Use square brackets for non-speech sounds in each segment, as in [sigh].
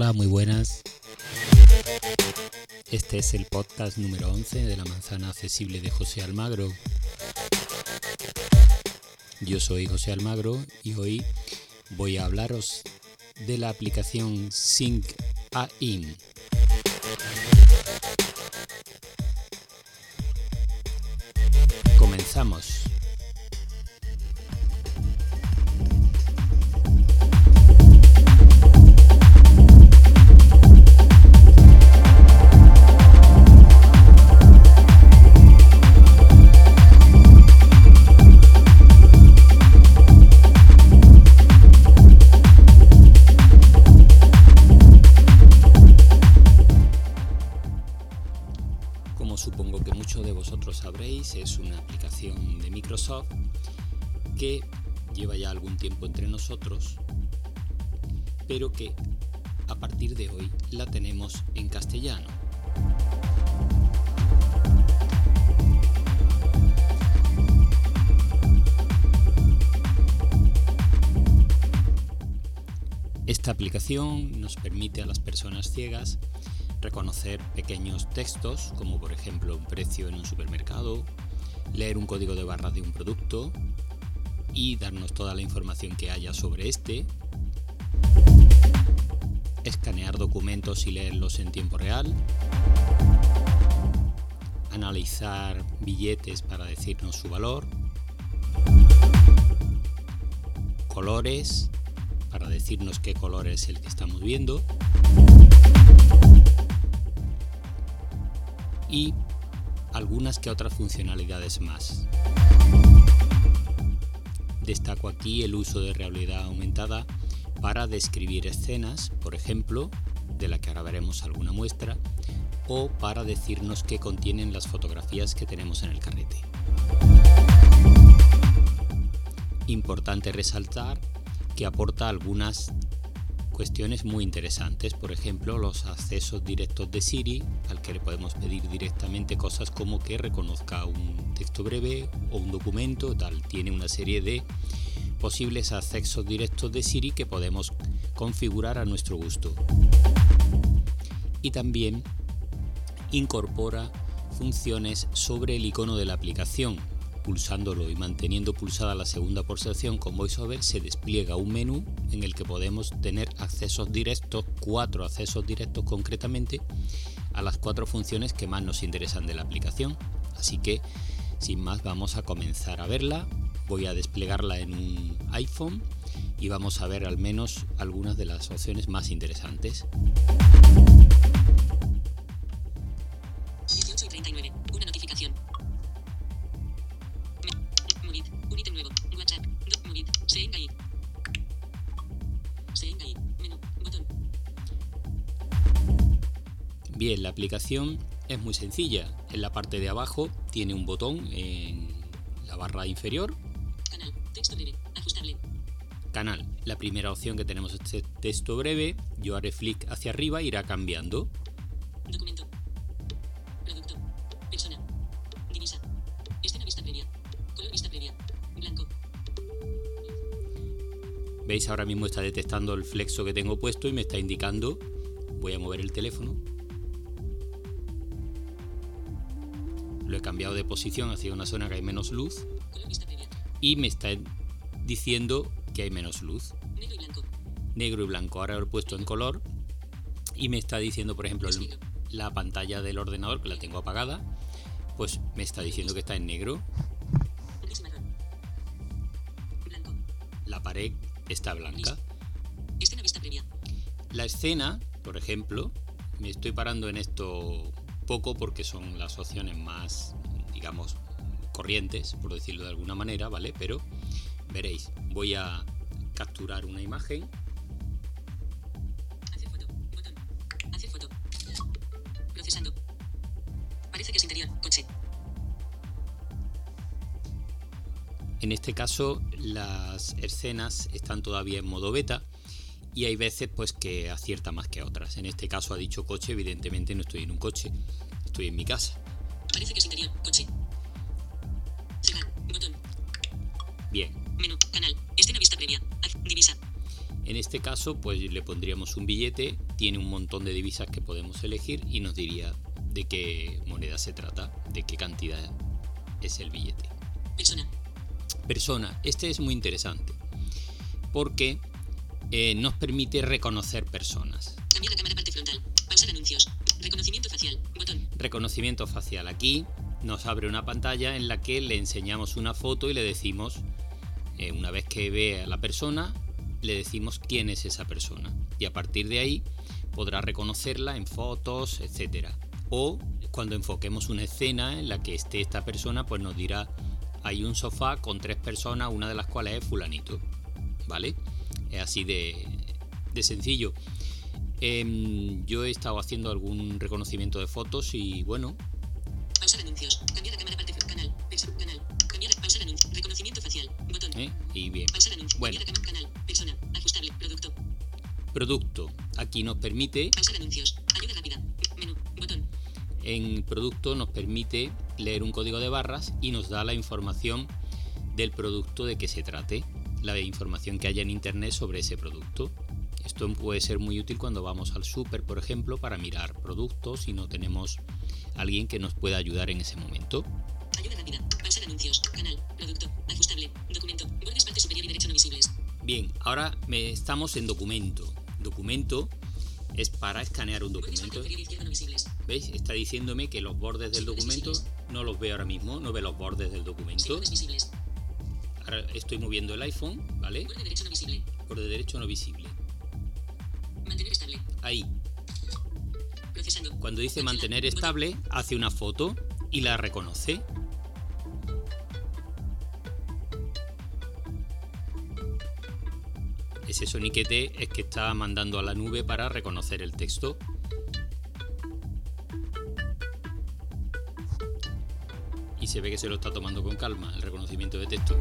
Hola, muy buenas. Este es el podcast número 11 de la manzana accesible de José Almagro. Yo soy José Almagro y hoy voy a hablaros de la aplicación Sync AIN. Comenzamos. Que a partir de hoy la tenemos en castellano. Esta aplicación nos permite a las personas ciegas reconocer pequeños textos, como por ejemplo un precio en un supermercado, leer un código de barras de un producto y darnos toda la información que haya sobre este, escanear documentos y leerlos en tiempo real, analizar billetes para decirnos su valor, colores para decirnos qué color es el que estamos viendo, y algunas que otras funcionalidades más. Destaco aquí el uso de realidad aumentada para describir escenas, por ejemplo, de la que ahora veremos alguna muestra, o para decirnos qué contienen las fotografías que tenemos en el carrete. Importante resaltar que aporta algunas cuestiones muy interesantes, por ejemplo los accesos directos de Siri, al que le podemos pedir directamente cosas como que reconozca un texto breve o un documento, tal, tiene una serie de posibles accesos directos de Siri que podemos configurar a nuestro gusto. Y también incorpora funciones sobre el icono de la aplicación, pulsándolo y manteniendo pulsada la segunda pulsación con VoiceOver se despliega un menú en el que podemos tener accesos directos, cuatro accesos directos concretamente, a las cuatro funciones que más nos interesan de la aplicación. Así que, sin más, vamos a comenzar a verla. Voy a desplegarla en un iPhone y vamos a ver al menos algunas de las opciones más interesantes. 18 y 39. Una notificación. Me- Movit. Un ítem nuevo. WhatsApp. Do- Movit. Seingai. Seingai. Menú. Botón. Bien, la aplicación es muy sencilla. En la parte de abajo tiene un botón en la barra inferior, canal. La primera opción que tenemos es este texto breve. Yo haré flick hacia arriba e irá cambiando. Documento. Producto. Persona. Divisa. Escena vista previa. Color vista previa. Blanco. Veis, ahora mismo está detectando el flexo que tengo puesto y me está indicando. Voy a mover el teléfono. Lo he cambiado de posición hacia una zona que hay menos luz y me está diciendo que hay menos luz. Negro y blanco. Negro y blanco. Ahora lo he puesto en color y me está diciendo, por ejemplo, el- la pantalla del ordenador que la tengo apagada, pues me está diciendo que está en negro. La pared está blanca. Escena vista previa. La escena, por ejemplo, me estoy parando en esto poco porque son las opciones más, digamos, corrientes, por decirlo de alguna manera, ¿vale? Pero veréis, voy a capturar una imagen. Hacer foto. Botón. Hacer foto. Procesando. Parece que es interior. Coche. En este caso, las escenas están todavía en modo beta y hay veces pues que acierta más que otras. En este caso ha dicho coche, evidentemente no estoy en un coche, estoy en mi casa. Parece que es interior. Coche. Cerrar. Botón. Bien, En este caso, pues le pondríamos un billete, tiene un montón de divisas que podemos elegir y nos diría de qué moneda se trata, de qué cantidad es el billete. Persona. Persona, este es muy interesante porque eh, nos permite reconocer personas. Cambiar la cámara parte frontal. Pausar anuncios. Reconocimiento facial. Botón. Reconocimiento facial. Aquí nos abre una pantalla en la que le enseñamos una foto y le decimos, eh, una vez que ve a la persona, le decimos quién es esa persona. Y a partir de ahí podrá reconocerla en fotos, etcétera. O cuando enfoquemos una escena en la que esté esta persona, pues nos dirá, hay un sofá con tres personas, una de las cuales es fulanito. ¿Vale? Es así de, de sencillo. Em, yo he estado haciendo algún reconocimiento de fotos y bueno, anuncios. Cámara ¿eh? y bien. Bueno. Producto. Producto. Aquí nos permite, en producto nos permite leer un código de barras y nos da la información del producto de que se trate, la información que haya en internet sobre ese producto. Esto puede ser muy útil cuando vamos al súper, por ejemplo, para mirar productos y no tenemos alguien que nos pueda ayudar en ese momento. Ayuda rápida. Pausar anuncios. Canal. Producto. Bien, ahora me, estamos en documento. Documento es para escanear un documento. ¿Veis? Está diciéndome que los bordes del documento no los veo ahora mismo, no ve los bordes del documento. Ahora estoy moviendo el iPhone, ¿vale? Borde derecho no visible. Borde derecho no visible. Mantener estable. Ahí. Procesando. Cuando dice mantener estable, hace una foto y la reconoce. Ese soniquete es que está mandando a la nube para reconocer el texto. Y se ve que se lo está tomando con calma el reconocimiento de texto.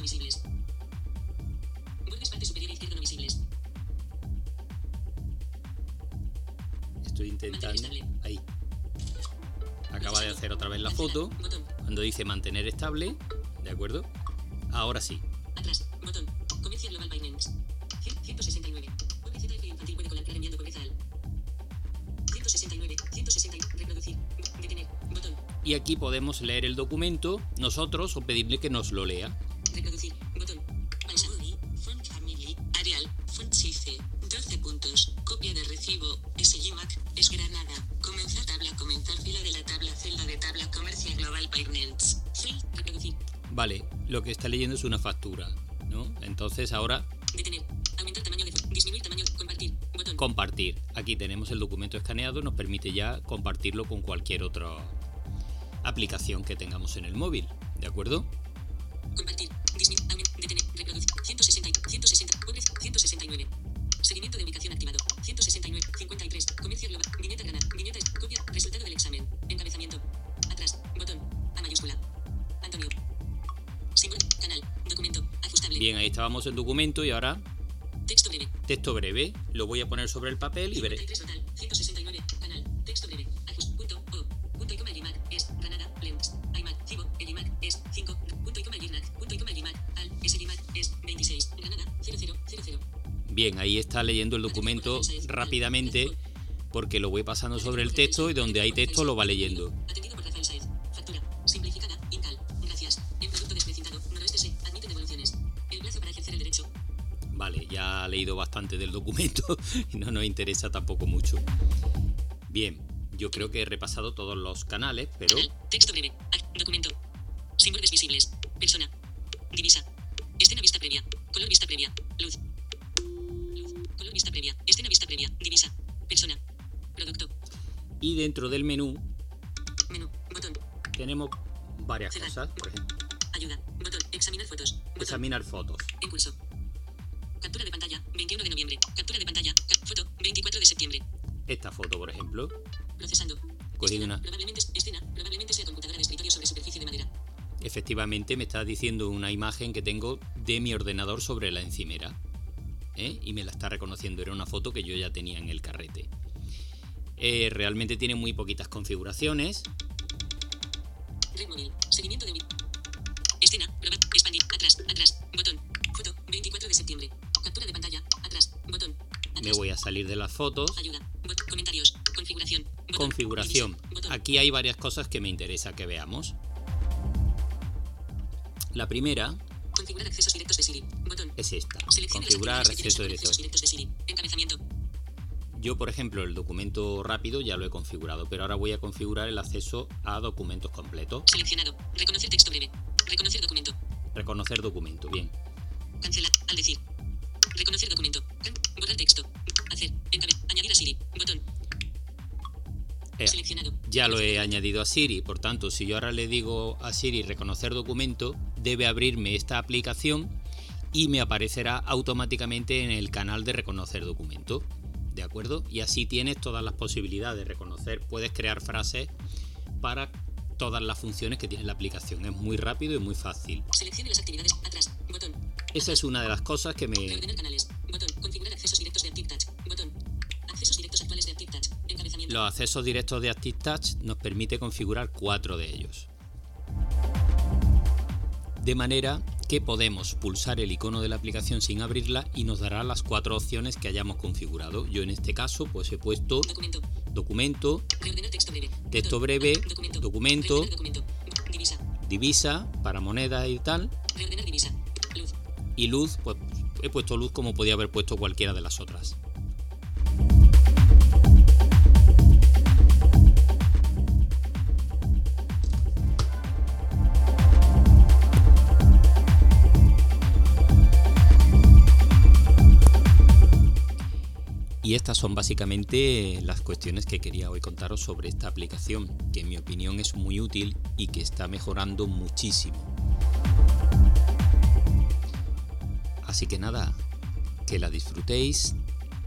No visibles. Bordes parte superior izquierda no visibles. Estoy intentando. Ahí. Acaba de hacer otra vez la foto. Cuando dice mantener estable, ¿de acuerdo? Ahora sí. Atrás. Botón. Comercio Global Binance. Cien- 169. OBZF infantil puede colar enviando pobreza al. 169. 160. Reproducir. Detener. Botón. Y aquí podemos leer el documento nosotros o pedirle que nos lo lea. Recibo. SGMAC. Es Granada. Comenzar tabla. Comenzar fila de la tabla. Celda de tabla. Comercia Global. Reproducir. Vale, lo que está leyendo es una factura, ¿no? Entonces ahora Detener. Aumentar tamaño de. Disminuir tamaño. Compartir. Botón. compartir. Aquí tenemos el documento escaneado, nos permite ya compartirlo con cualquier otra aplicación que tengamos en el móvil, ¿de acuerdo? Compartir. Disminuir. Detener. Reproducir. 160. 160. Pobreza. 169. Seguimiento de ubicación activado. 169. 53. Comercio global. Viñeta Granada. Viñeta. Copia. Resultado del examen. Encabezamiento. Atrás. Botón. A mayúscula. Antonio. Símbolo. Canal. Documento. Ajustable. Bien, ahí estábamos en documento y ahora Texto breve. texto breve. Lo voy a poner sobre el papel y veré. 53 total. Bien, ahí está leyendo el documento rápidamente porque lo voy pasando sobre el texto y donde hay texto lo va leyendo. Vale, ya ha leído bastante del documento [laughs] y no nos interesa tampoco mucho. Bien, yo creo que he repasado todos los canales, pero. Texto breve. Documento. Sin bordes visibles. Persona. Divisa. Escena vista previa. Vista previa. Escena vista previa. Divisa. Persona. Producto. Y dentro del menú. Menú. Botón. Tenemos varias Cerrar. cosas. Por ejemplo. Ayuda. Botón. Examinar fotos. Botón. Examinar fotos. Impulso. Captura de pantalla. 21 de noviembre. Captura de pantalla. Foto. 24 de septiembre. Esta foto, por ejemplo. Procesando. Cogido una. Probablemente, escena. Probablemente sea computadora de escritorio sobre superficie de madera efectivamente me está diciendo una imagen que tengo de mi ordenador sobre la encimera. ¿Eh? Y me la está reconociendo. Era una foto que yo ya tenía en el carrete. Eh, realmente tiene muy poquitas configuraciones. Red móvil. Seguimiento de mi. Escena. Probar. Expandir. Atrás. Atrás. Botón. Foto. 24 de septiembre. Captura de pantalla. Atrás. Botón. Me Atrás. voy a salir de las fotos. Ayuda. Bot- comentarios. Configuración. Botón. Configuración. Botón. Aquí hay varias cosas que me interesa que veamos. La primera Configurar accesos Siri. Botón. es esta. Seleccione Configurar acceso directo. Encabezamiento. Yo, por ejemplo, el documento rápido ya lo he configurado, pero ahora voy a configurar el acceso a documentos completos. Seleccionado. Reconocer texto breve. Reconocer documento. Reconocer documento, bien. Cancelar. Al decir. Reconocer documento. Borrar texto. Hacer. Añadir a Siri. Botón. Eh, Seleccionado. ya lo he añadido a Siri, por tanto, si yo ahora le digo a Siri reconocer documento, debe abrirme esta aplicación y me aparecerá automáticamente en el canal de reconocer documento. ¿De acuerdo? Y así tienes todas las posibilidades de reconocer, puedes crear frases para todas las funciones que tiene la aplicación. Es muy rápido y muy fácil. Seleccione las actividades. Atrás. Botón. Esa es una de las cosas que me, canales. Botón. Configurar accesos directos de ActiveTouch. Botón. Accesos directos actuales de ActiveTouch. Encabezamiento. Los accesos directos de ActiveTouch nos permite configurar cuatro de ellos. De manera que podemos pulsar el icono de la aplicación sin abrirla y nos dará las cuatro opciones que hayamos configurado. Yo en este caso pues he puesto Documento. texto breve. Texto Botón. breve, Documento. documento. Divisa. divisa para moneda y tal, divisa. Luz. y luz, pues he puesto luz como podía haber puesto cualquiera de las otras. Y estas son básicamente las cuestiones que quería hoy contaros sobre esta aplicación, que en mi opinión es muy útil y que está mejorando muchísimo. Así que nada, que la disfrutéis.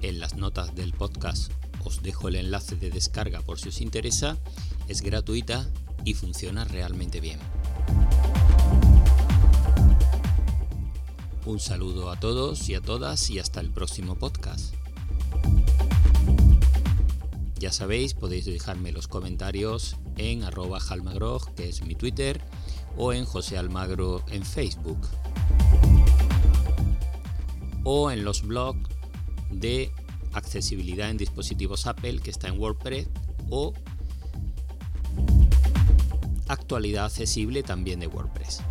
En las notas del podcast os dejo el enlace de descarga por si os interesa. Es gratuita y funciona realmente bien. Un saludo a todos y a todas y hasta el próximo podcast. Ya sabéis, podéis dejarme los comentarios en arroba que es mi Twitter, o en José Almagro en Facebook. O en los blogs de accesibilidad en dispositivos Apple, que está en WordPress, o actualidad accesible también de WordPress.